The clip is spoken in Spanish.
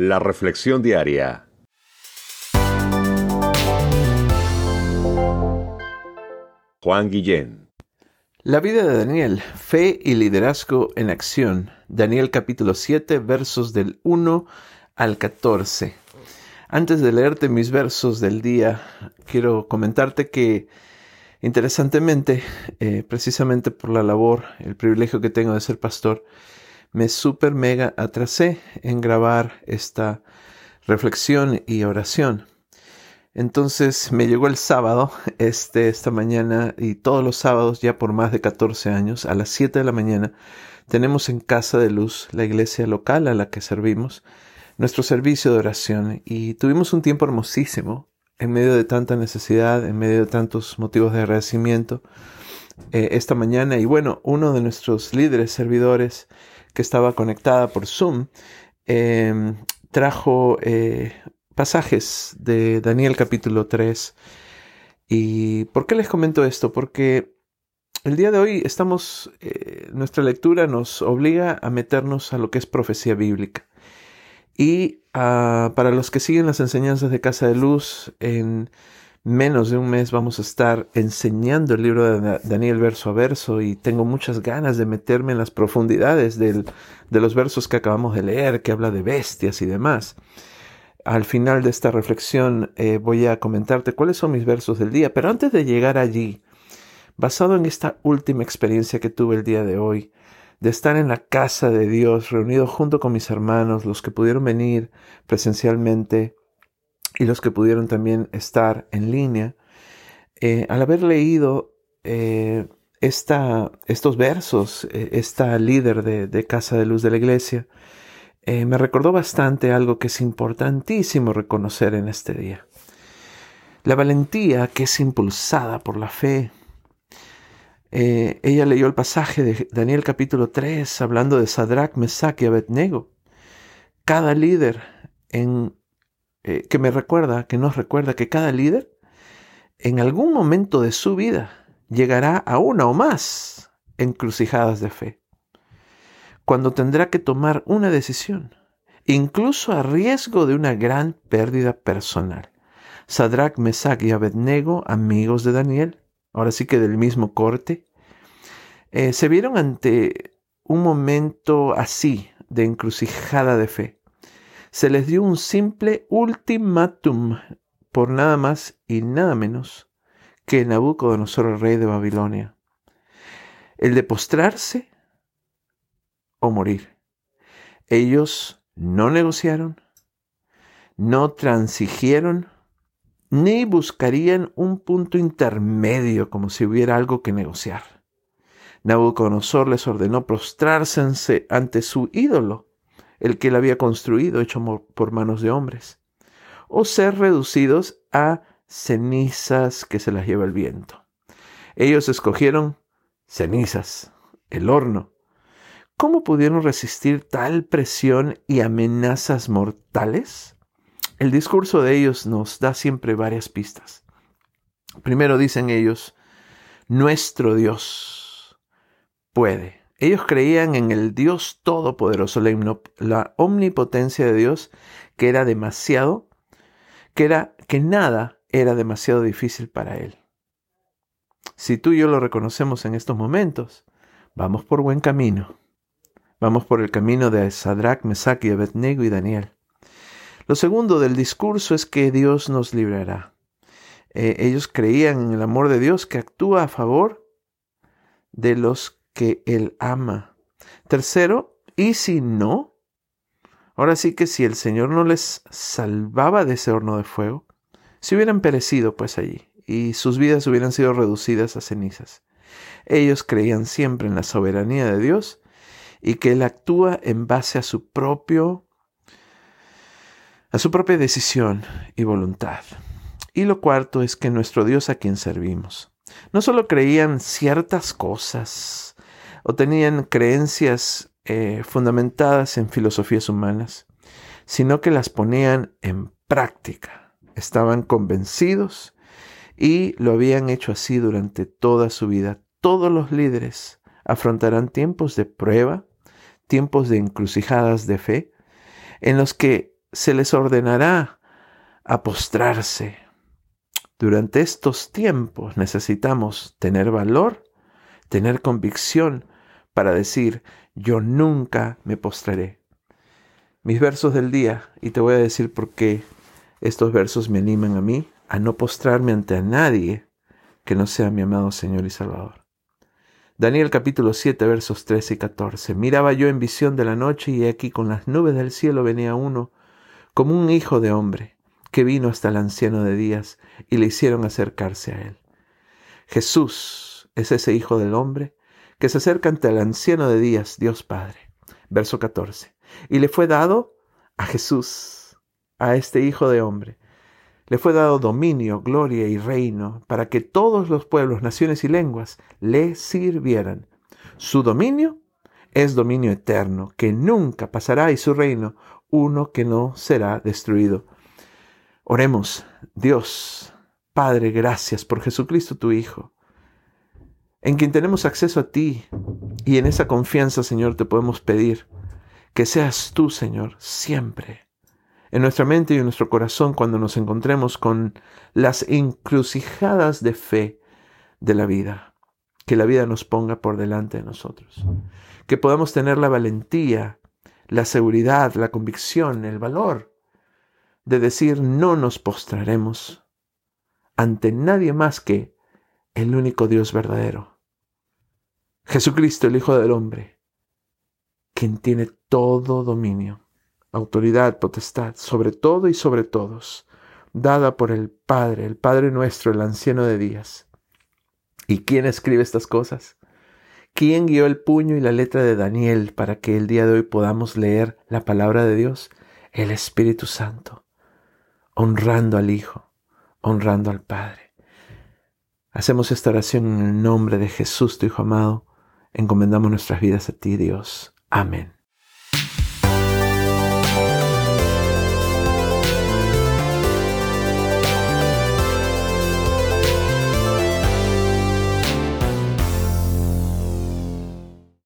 La Reflexión Diaria. Juan Guillén. La vida de Daniel, fe y liderazgo en acción. Daniel capítulo 7 versos del 1 al 14. Antes de leerte mis versos del día, quiero comentarte que interesantemente, eh, precisamente por la labor, el privilegio que tengo de ser pastor, me super mega atrasé en grabar esta reflexión y oración. Entonces me llegó el sábado, este, esta mañana, y todos los sábados, ya por más de 14 años, a las 7 de la mañana, tenemos en Casa de Luz, la iglesia local a la que servimos, nuestro servicio de oración. Y tuvimos un tiempo hermosísimo, en medio de tanta necesidad, en medio de tantos motivos de agradecimiento, eh, esta mañana. Y bueno, uno de nuestros líderes, servidores, que estaba conectada por Zoom, em, trajo eh, pasajes de Daniel capítulo 3. ¿Y por qué les comento esto? Porque el día de hoy estamos, eh, nuestra lectura nos obliga a meternos a lo que es profecía bíblica. Y ah, para los que siguen las enseñanzas de Casa de Luz, en menos de un mes vamos a estar enseñando el libro de Daniel verso a verso y tengo muchas ganas de meterme en las profundidades de los versos que acabamos de leer, que habla de bestias y demás. Al final de esta reflexión eh, voy a comentarte cuáles son mis versos del día, pero antes de llegar allí, basado en esta última experiencia que tuve el día de hoy, de estar en la casa de Dios, reunido junto con mis hermanos, los que pudieron venir presencialmente, y los que pudieron también estar en línea, eh, al haber leído eh, esta, estos versos, eh, esta líder de, Casa de Luz de la Iglesia, me recordó bastante algo que es importantísimo reconocer en este día. La valentía que es impulsada por la fe. ella leyó el pasaje de Daniel capítulo 3 hablando de Sadrach, Mesach y Abednego. Cada líder en eh, que me recuerda, que nos recuerda que cada líder en algún momento de su vida llegará a una o más encrucijadas de fe, cuando tendrá que tomar una decisión, incluso a riesgo de una gran pérdida personal. Sadrach, Mesach y Abednego, amigos de Daniel, ahora sí que del mismo corte, eh, se vieron ante un momento así de encrucijada de fe se les dio un simple ultimátum por nada más y nada menos que Nabucodonosor, el rey de Babilonia. El de postrarse o morir. Ellos no negociaron, no transigieron, ni buscarían un punto intermedio como si hubiera algo que negociar. Nabucodonosor les ordenó prostrarse ante su ídolo el que él había construido, hecho por manos de hombres, o ser reducidos a cenizas que se las lleva el viento. Ellos escogieron cenizas, el horno. ¿Cómo pudieron resistir tal presión y amenazas mortales? El discurso de ellos nos da siempre varias pistas. Primero dicen ellos, nuestro Dios puede. Ellos creían en el Dios Todopoderoso, la, omnipotencia de Dios, que era demasiado, que era que nada era demasiado difícil para él. Si tú y yo lo reconocemos en estos momentos, vamos por buen camino. Vamos por el camino de Sadrach, Mesach y Abednego y Daniel. Lo segundo del discurso es que Dios nos librará. Eh, ellos creían en el amor de Dios que actúa a favor de los que Él ama. Tercero, ¿y si no? Ahora sí que si el Señor no les salvaba de ese horno de fuego, si hubieran perecido pues allí y sus vidas hubieran sido reducidas a cenizas. Ellos creían siempre en la soberanía de Dios y que Él actúa en base a su propio a su propia decisión y voluntad. Y lo cuarto es que nuestro Dios a quien servimos no solo creían ciertas cosas, o tenían creencias eh, fundamentadas en filosofías humanas, sino que las ponían en práctica. Estaban convencidos y lo habían hecho así durante toda su vida. Todos los líderes afrontarán tiempos de prueba, tiempos de encrucijadas de fe, en los que se les ordenará a postrarse. Durante estos tiempos necesitamos tener valor, tener convicción para decir, yo nunca me postraré. Mis versos del día, y te voy a decir por qué estos versos me animan a mí a no postrarme ante nadie que no sea mi amado Señor y Salvador. Daniel capítulo 7 versos 13 y 14. Miraba yo en visión de la noche y aquí con las nubes del cielo venía uno como un hijo de hombre que vino hasta el anciano de días y le hicieron acercarse a él. Jesús es ese hijo del hombre que se acerca ante el anciano de días, Dios Padre. Verso 14. Y le fue dado a Jesús, a este hijo de hombre, le fue dado dominio, gloria y reino para que todos los pueblos, naciones y lenguas le sirvieran. Su dominio es dominio eterno, que nunca pasará, y su reino uno que no será destruido. Oremos, Dios, Padre, gracias por Jesucristo tu Hijo, en quien tenemos acceso a ti, y en esa confianza, Señor, te podemos pedir que seas tú, Señor, siempre en nuestra mente y en nuestro corazón cuando nos encontremos con las encrucijadas de fe de la vida, que la vida nos ponga por delante de nosotros, que podamos tener la valentía, la seguridad, la convicción, el valor de decir no nos postraremos ante nadie más que el único Dios verdadero, Jesucristo el Hijo del Hombre, quien tiene todo dominio autoridad, potestad, sobre todo y sobre todos, dada por el Padre, el Padre nuestro, el anciano de días. ¿Y quién escribe estas cosas? ¿Quién guió el puño y la letra de Daniel para que el día de hoy podamos leer la palabra de Dios? El Espíritu Santo, honrando al Hijo, honrando al Padre. Hacemos esta oración en el nombre de Jesús, tu Hijo amado. Encomendamos nuestras vidas a ti, Dios. Amén.